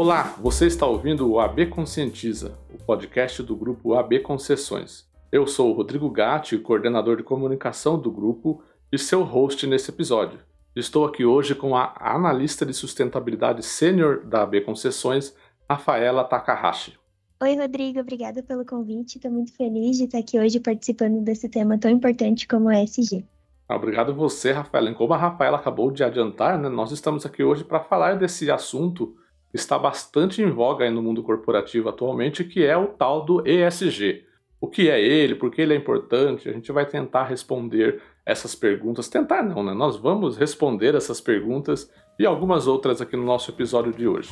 Olá, você está ouvindo o AB Conscientiza, o podcast do grupo AB Concessões. Eu sou o Rodrigo Gatti, coordenador de comunicação do grupo e seu host nesse episódio. Estou aqui hoje com a analista de sustentabilidade sênior da AB Concessões, Rafaela Takahashi. Oi, Rodrigo, obrigada pelo convite. Estou muito feliz de estar aqui hoje participando desse tema tão importante como o ESG. Obrigado você, Rafaela. Como a Rafaela acabou de adiantar, né, nós estamos aqui hoje para falar desse assunto está bastante em voga no mundo corporativo atualmente, que é o tal do ESG. O que é ele? Por que ele é importante? A gente vai tentar responder essas perguntas. Tentar não, né? Nós vamos responder essas perguntas e algumas outras aqui no nosso episódio de hoje.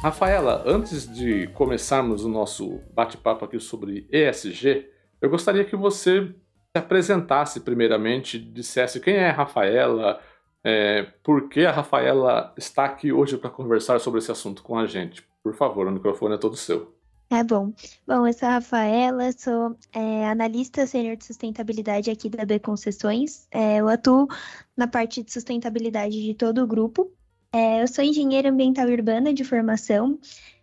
Rafaela, antes de começarmos o nosso bate-papo aqui sobre ESG, eu gostaria que você se apresentasse primeiramente, dissesse quem é a Rafaela, é, por que a Rafaela está aqui hoje para conversar sobre esse assunto com a gente. Por favor, o microfone é todo seu. É bom. Bom, eu sou a Rafaela, sou é, analista sênior de sustentabilidade aqui da B Concessões. É, eu atuo na parte de sustentabilidade de todo o grupo. É, eu sou engenheira ambiental urbana de formação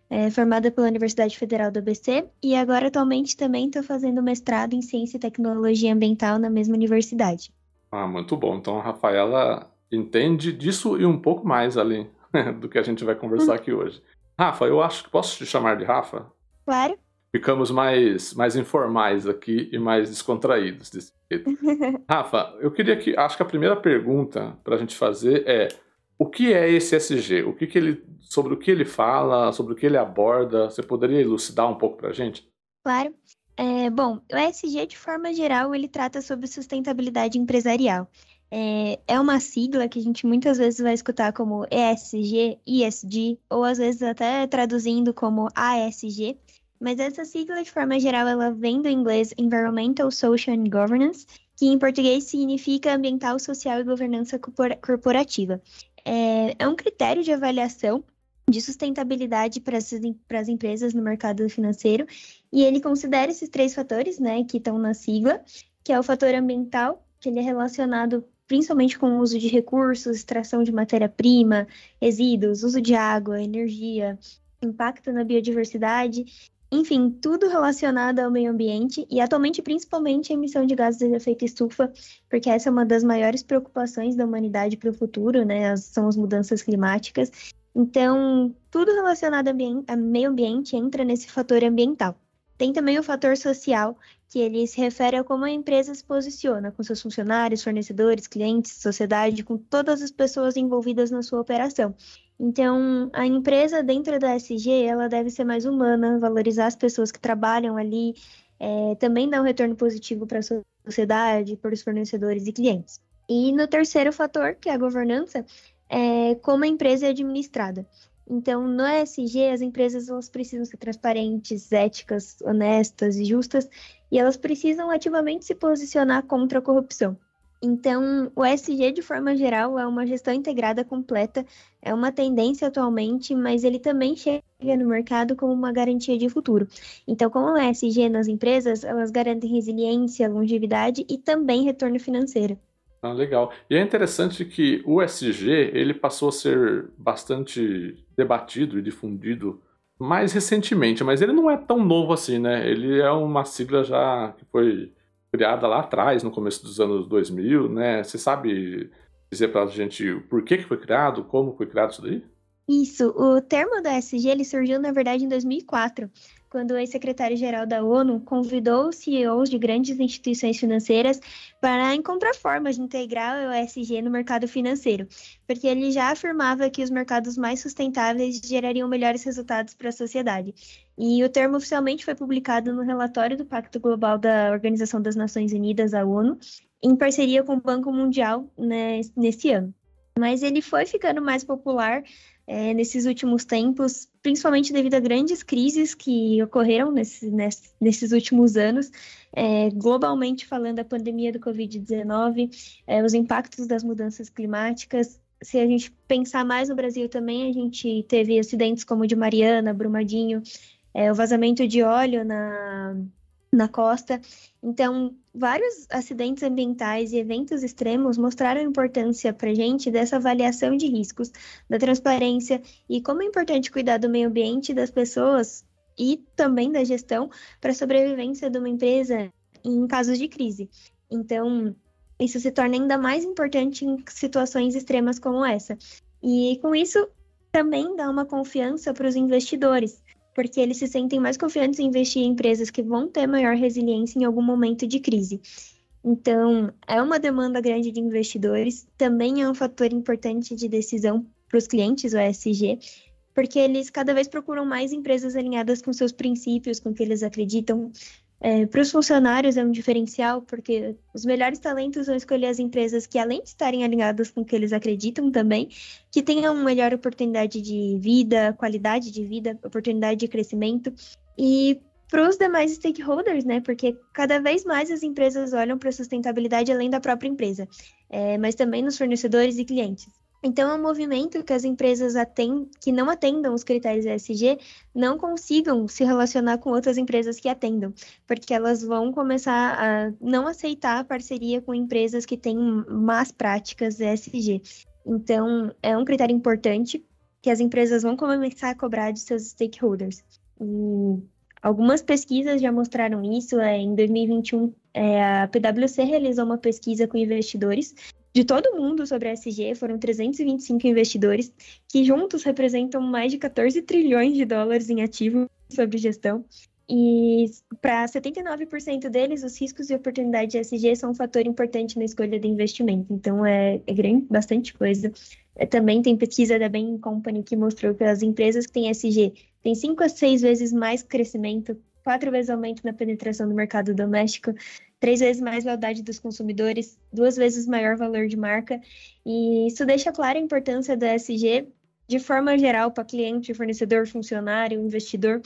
é, formada pela Universidade Federal do ABC e agora atualmente também estou fazendo mestrado em Ciência e Tecnologia Ambiental na mesma universidade. Ah, muito bom. Então a Rafaela entende disso e um pouco mais ali do que a gente vai conversar aqui hoje. Rafa, eu acho que posso te chamar de Rafa? Claro. Ficamos mais, mais informais aqui e mais descontraídos desse jeito. Rafa, eu queria que. Acho que a primeira pergunta para a gente fazer é o que é esse SG? O que, que ele, sobre o que ele fala, sobre o que ele aborda? Você poderia elucidar um pouco para a gente? Claro. É, bom, o ESG, de forma geral, ele trata sobre sustentabilidade empresarial. É, é uma sigla que a gente muitas vezes vai escutar como ESG, ISG, ou às vezes até traduzindo como ASG. Mas essa sigla, de forma geral, ela vem do inglês Environmental, Social and Governance, que em português significa ambiental, social e governança corporativa é, é um critério de avaliação de sustentabilidade para as empresas no mercado financeiro, e ele considera esses três fatores, né, que estão na sigla, que é o fator ambiental, que ele é relacionado principalmente com o uso de recursos, extração de matéria-prima, resíduos, uso de água, energia, impacto na biodiversidade, enfim, tudo relacionado ao meio ambiente e atualmente principalmente a emissão de gases de efeito estufa, porque essa é uma das maiores preocupações da humanidade para o futuro, né? As, são as mudanças climáticas. Então, tudo relacionado ao meio ambiente entra nesse fator ambiental. Tem também o fator social, que ele se refere a como a empresa se posiciona com seus funcionários, fornecedores, clientes, sociedade, com todas as pessoas envolvidas na sua operação. Então, a empresa dentro da SG, ela deve ser mais humana, valorizar as pessoas que trabalham ali, é, também dar um retorno positivo para a sociedade, para os fornecedores e clientes. E no terceiro fator, que é a governança, é como a empresa é administrada. Então, no ESG, as empresas elas precisam ser transparentes, éticas, honestas e justas, e elas precisam ativamente se posicionar contra a corrupção. Então, o ESG, de forma geral, é uma gestão integrada completa, é uma tendência atualmente, mas ele também chega no mercado como uma garantia de futuro. Então, com o ESG nas empresas, elas garantem resiliência, longevidade e também retorno financeiro. Ah, legal. E é interessante que o ESG ele passou a ser bastante debatido e difundido mais recentemente, mas ele não é tão novo assim, né? Ele é uma sigla já que foi criada lá atrás, no começo dos anos 2000, né? Você sabe dizer para a gente por que, que foi criado, como foi criado isso daí? Isso, o termo da SG ele surgiu, na verdade, em 2004, quando o ex-secretário-geral da ONU convidou os CEOs de grandes instituições financeiras para encontrar formas de integrar o ESG no mercado financeiro, porque ele já afirmava que os mercados mais sustentáveis gerariam melhores resultados para a sociedade. E o termo oficialmente foi publicado no relatório do Pacto Global da Organização das Nações Unidas, a ONU, em parceria com o Banco Mundial né, nesse ano. Mas ele foi ficando mais popular é, nesses últimos tempos, principalmente devido a grandes crises que ocorreram nesse, nesse, nesses últimos anos, é, globalmente falando, a pandemia do Covid-19, é, os impactos das mudanças climáticas. Se a gente pensar mais no Brasil também, a gente teve acidentes como o de Mariana, Brumadinho, é, o vazamento de óleo na, na costa. Então, vários acidentes ambientais e eventos extremos mostraram a importância para gente dessa avaliação de riscos, da transparência e como é importante cuidar do meio ambiente das pessoas e também da gestão para a sobrevivência de uma empresa em casos de crise. Então, isso se torna ainda mais importante em situações extremas como essa. E com isso, também dá uma confiança para os investidores, porque eles se sentem mais confiantes em investir em empresas que vão ter maior resiliência em algum momento de crise. Então, é uma demanda grande de investidores, também é um fator importante de decisão para os clientes, o ESG, porque eles cada vez procuram mais empresas alinhadas com seus princípios, com o que eles acreditam, é, para os funcionários é um diferencial, porque os melhores talentos vão escolher as empresas que, além de estarem alinhadas com o que eles acreditam também, que tenham melhor oportunidade de vida, qualidade de vida, oportunidade de crescimento. E para os demais stakeholders, né? Porque cada vez mais as empresas olham para a sustentabilidade além da própria empresa, é, mas também nos fornecedores e clientes. Então, é um movimento que as empresas atend... que não atendam os critérios ESG não consigam se relacionar com outras empresas que atendam, porque elas vão começar a não aceitar parceria com empresas que têm más práticas ESG. Então, é um critério importante que as empresas vão começar a cobrar de seus stakeholders. E algumas pesquisas já mostraram isso. É, em 2021, é, a PwC realizou uma pesquisa com investidores de todo mundo sobre a SG, foram 325 investidores, que juntos representam mais de 14 trilhões de dólares em ativos sobre gestão. E para 79% deles, os riscos e oportunidades de SG são um fator importante na escolha de investimento. Então, é, é grande, bastante coisa. É, também tem pesquisa da Bain Company que mostrou que as empresas que têm SG têm 5 a 6 vezes mais crescimento, quatro vezes aumento na penetração do mercado doméstico, três vezes mais lealdade dos consumidores, duas vezes maior valor de marca. E isso deixa clara a importância da SG de forma geral para cliente, fornecedor, funcionário, investidor,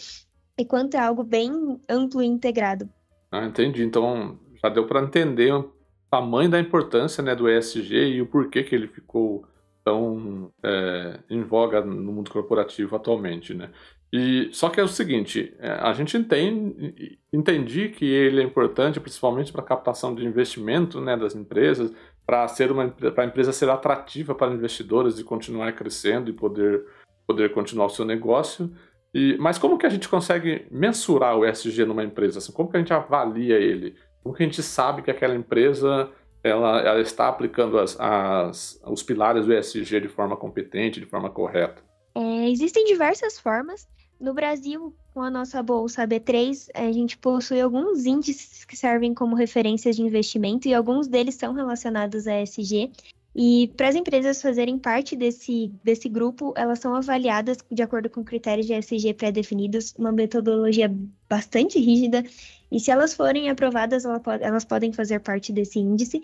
e quanto é algo bem amplo e integrado. Ah, entendi. Então já deu para entender o tamanho da importância né, do ESG e o porquê que ele ficou tão é, em voga no mundo corporativo atualmente, né? E só que é o seguinte, é, a gente entende, entendi que ele é importante principalmente para a captação de investimento, né, das empresas, para ser uma para a empresa ser atrativa para investidores e continuar crescendo e poder poder continuar o seu negócio. E, mas como que a gente consegue mensurar o ESG numa empresa? Assim, como que a gente avalia ele? Como que a gente sabe que aquela empresa ela, ela está aplicando as, as, os pilares do ESG de forma competente, de forma correta? É, existem diversas formas. No Brasil, com a nossa bolsa B3, a gente possui alguns índices que servem como referências de investimento e alguns deles são relacionados a ESG. E para as empresas fazerem parte desse, desse grupo, elas são avaliadas de acordo com critérios de ESG pré-definidos, uma metodologia bastante rígida. E se elas forem aprovadas, elas podem fazer parte desse índice.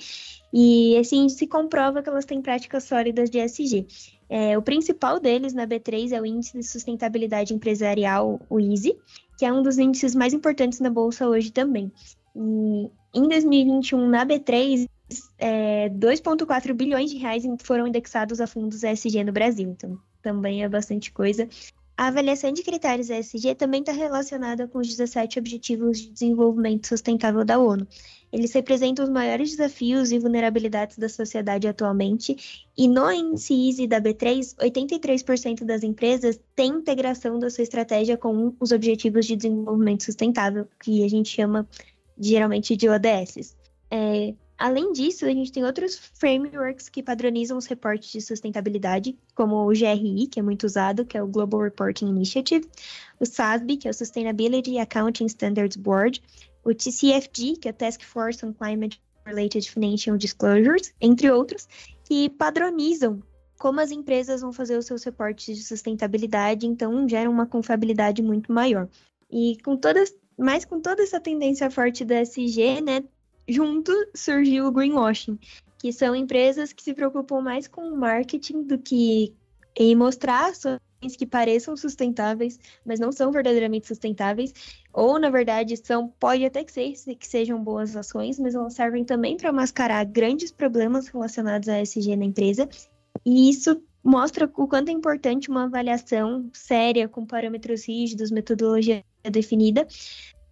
E esse índice comprova que elas têm práticas sólidas de ESG. É, o principal deles na B3 é o Índice de Sustentabilidade Empresarial, o ISE, que é um dos índices mais importantes na Bolsa hoje também. E em 2021, na B3, é, 2,4 bilhões de reais foram indexados a fundos ESG no Brasil, então também é bastante coisa. A avaliação de critérios ESG também está relacionada com os 17 Objetivos de Desenvolvimento Sustentável da ONU. Eles representam os maiores desafios e vulnerabilidades da sociedade atualmente, e no índice EASY da B3, 83% das empresas têm integração da sua estratégia com os Objetivos de Desenvolvimento Sustentável, que a gente chama geralmente de ODS. É, Além disso, a gente tem outros frameworks que padronizam os reportes de sustentabilidade, como o GRI, que é muito usado, que é o Global Reporting Initiative, o SASB, que é o Sustainability Accounting Standards Board, o TCFD, que é o Task Force on Climate Related Financial Disclosures, entre outros, que padronizam como as empresas vão fazer os seus reportes de sustentabilidade, então gera uma confiabilidade muito maior. E com todas, mas com toda essa tendência forte da SG, né, junto surgiu o greenwashing, que são empresas que se preocupam mais com o marketing do que em mostrar ações que pareçam sustentáveis, mas não são verdadeiramente sustentáveis, ou na verdade são, pode até que, ser, que sejam boas ações, mas elas servem também para mascarar grandes problemas relacionados à SG na empresa. E isso mostra o quanto é importante uma avaliação séria, com parâmetros rígidos, metodologia definida,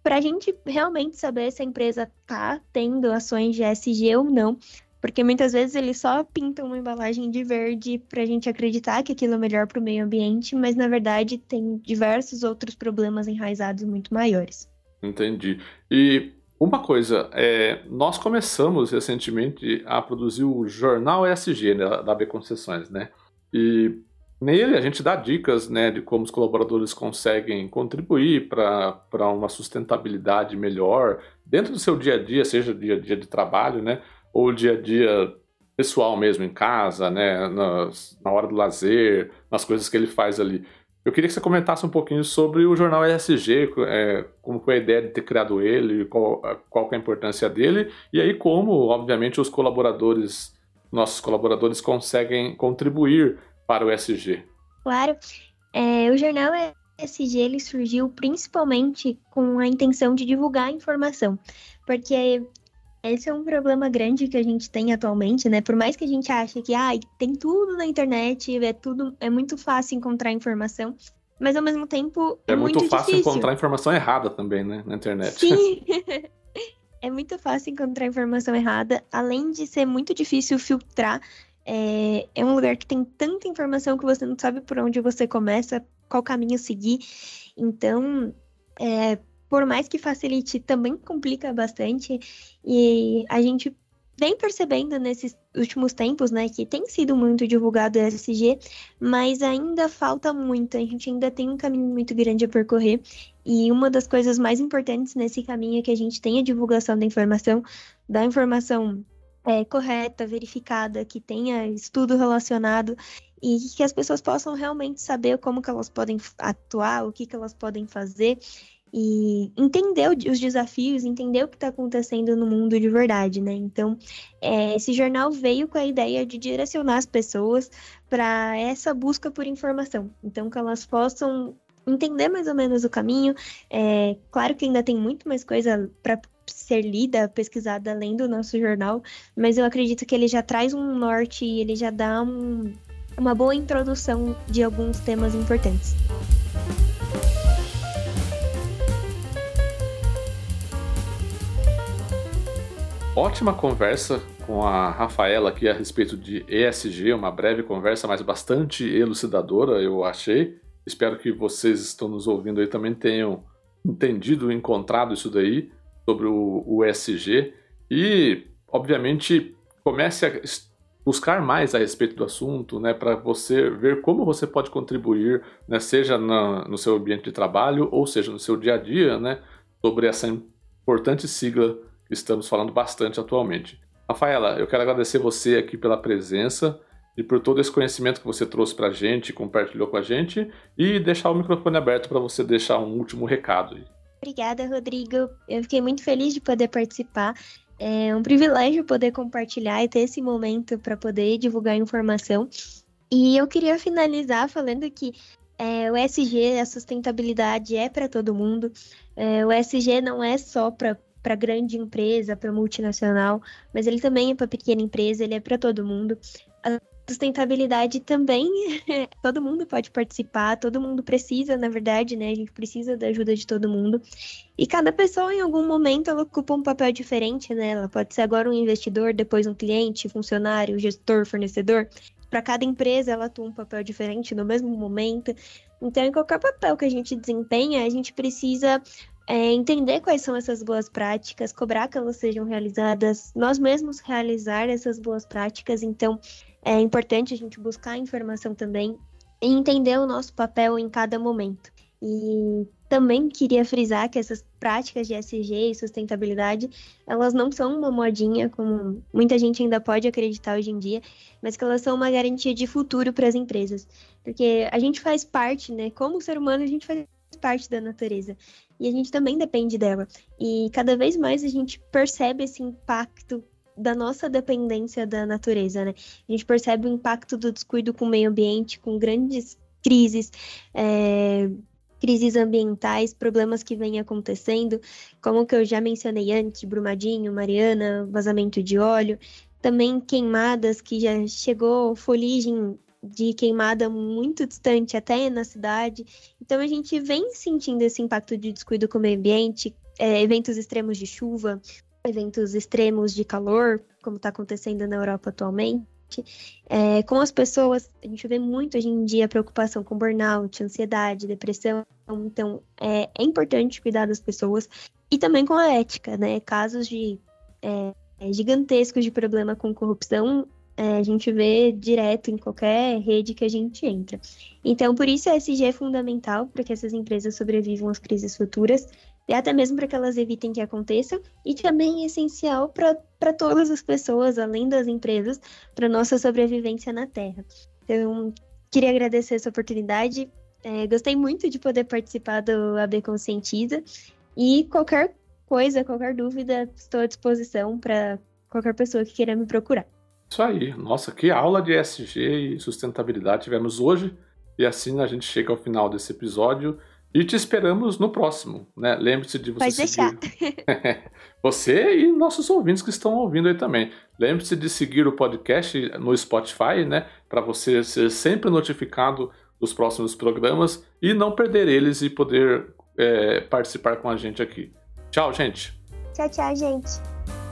para a gente realmente saber se a empresa está tendo ações de ESG ou não, porque muitas vezes eles só pintam uma embalagem de verde para a gente acreditar que aquilo é melhor para o meio ambiente, mas na verdade tem diversos outros problemas enraizados muito maiores. Entendi. E uma coisa, é, nós começamos recentemente a produzir o jornal ESG né, da B Concessões, né? E nele a gente dá dicas né, de como os colaboradores conseguem contribuir para uma sustentabilidade melhor dentro do seu dia a dia, seja dia a dia de trabalho, né? ou dia a dia pessoal mesmo, em casa, né, nas, na hora do lazer, nas coisas que ele faz ali. Eu queria que você comentasse um pouquinho sobre o jornal ESG, é, como foi a ideia de ter criado ele, qual, qual é a importância dele, e aí como, obviamente, os colaboradores, nossos colaboradores conseguem contribuir para o ESG. Claro. É, o jornal ESG ele surgiu principalmente com a intenção de divulgar a informação, porque esse é um problema grande que a gente tem atualmente, né? Por mais que a gente ache que ah, tem tudo na internet, é tudo, é muito fácil encontrar informação, mas ao mesmo tempo é, é muito, muito fácil difícil. encontrar informação errada também, né, na internet. Sim. é muito fácil encontrar informação errada, além de ser muito difícil filtrar. É, é um lugar que tem tanta informação que você não sabe por onde você começa, qual caminho seguir. Então, é, por mais que facilite, também complica bastante. E a gente vem percebendo nesses últimos tempos, né, que tem sido muito divulgado o SG, mas ainda falta muito, a gente ainda tem um caminho muito grande a percorrer, e uma das coisas mais importantes nesse caminho é que a gente tenha divulgação da informação, da informação é, correta, verificada, que tenha estudo relacionado, e que as pessoas possam realmente saber como que elas podem atuar, o que que elas podem fazer, e entender os desafios, entender o que está acontecendo no mundo de verdade, né? Então, é, esse jornal veio com a ideia de direcionar as pessoas para essa busca por informação, então que elas possam entender mais ou menos o caminho. É, claro que ainda tem muito mais coisa para ser lida, pesquisada além do nosso jornal, mas eu acredito que ele já traz um norte e ele já dá um, uma boa introdução de alguns temas importantes. Ótima conversa com a Rafaela aqui a respeito de ESG, uma breve conversa, mas bastante elucidadora, eu achei. Espero que vocês que estão nos ouvindo aí também tenham entendido, encontrado isso daí sobre o, o ESG e, obviamente, comece a buscar mais a respeito do assunto, né, para você ver como você pode contribuir, né, seja na, no seu ambiente de trabalho ou seja no seu dia a dia, né, sobre essa importante sigla que estamos falando bastante atualmente. Rafaela, eu quero agradecer você aqui pela presença e por todo esse conhecimento que você trouxe para a gente, compartilhou com a gente e deixar o microfone aberto para você deixar um último recado. Obrigada, Rodrigo. Eu fiquei muito feliz de poder participar. É um privilégio poder compartilhar e ter esse momento para poder divulgar informação. E eu queria finalizar falando que é, o SG, a sustentabilidade é para todo mundo. É, o SG não é só para para grande empresa, para multinacional, mas ele também é para pequena empresa, ele é para todo mundo. Sustentabilidade também, todo mundo pode participar, todo mundo precisa, na verdade, né? A gente precisa da ajuda de todo mundo. E cada pessoa, em algum momento, ela ocupa um papel diferente, né? Ela pode ser agora um investidor, depois um cliente, funcionário, gestor, fornecedor. Para cada empresa, ela atua um papel diferente no mesmo momento. Então, em qualquer papel que a gente desempenha, a gente precisa é, entender quais são essas boas práticas, cobrar que elas sejam realizadas, nós mesmos realizar essas boas práticas. Então, é importante a gente buscar informação também e entender o nosso papel em cada momento. E também queria frisar que essas práticas de SG e sustentabilidade, elas não são uma modinha, como muita gente ainda pode acreditar hoje em dia, mas que elas são uma garantia de futuro para as empresas. Porque a gente faz parte, né? Como ser humano, a gente faz parte da natureza e a gente também depende dela. E cada vez mais a gente percebe esse impacto da nossa dependência da natureza, né? A gente percebe o impacto do descuido com o meio ambiente, com grandes crises, é, crises ambientais, problemas que vêm acontecendo, como que eu já mencionei antes, Brumadinho, Mariana, vazamento de óleo, também queimadas que já chegou foligem de queimada muito distante, até na cidade. Então a gente vem sentindo esse impacto de descuido com o meio ambiente, é, eventos extremos de chuva, eventos extremos de calor, como está acontecendo na Europa atualmente. É, com as pessoas, a gente vê muito hoje em dia preocupação com burnout, ansiedade, depressão. Então, é, é importante cuidar das pessoas e também com a ética, né? Casos de é, gigantescos de problema com corrupção é, a gente vê direto em qualquer rede que a gente entra. Então, por isso, a SG é fundamental para que essas empresas sobrevivam às crises futuras até mesmo para que elas evitem que aconteçam, e também é essencial para todas as pessoas, além das empresas, para nossa sobrevivência na Terra. Então, queria agradecer essa oportunidade. É, gostei muito de poder participar do AB Conscientiza e qualquer coisa, qualquer dúvida, estou à disposição para qualquer pessoa que queira me procurar. Isso aí. Nossa, que aula de ESG e sustentabilidade tivemos hoje. E assim a gente chega ao final desse episódio. E te esperamos no próximo, né? Lembre-se de você Pode seguir... deixar. você e nossos ouvintes que estão ouvindo aí também. Lembre-se de seguir o podcast no Spotify, né? Para você ser sempre notificado dos próximos programas e não perder eles e poder é, participar com a gente aqui. Tchau, gente. Tchau, tchau, gente.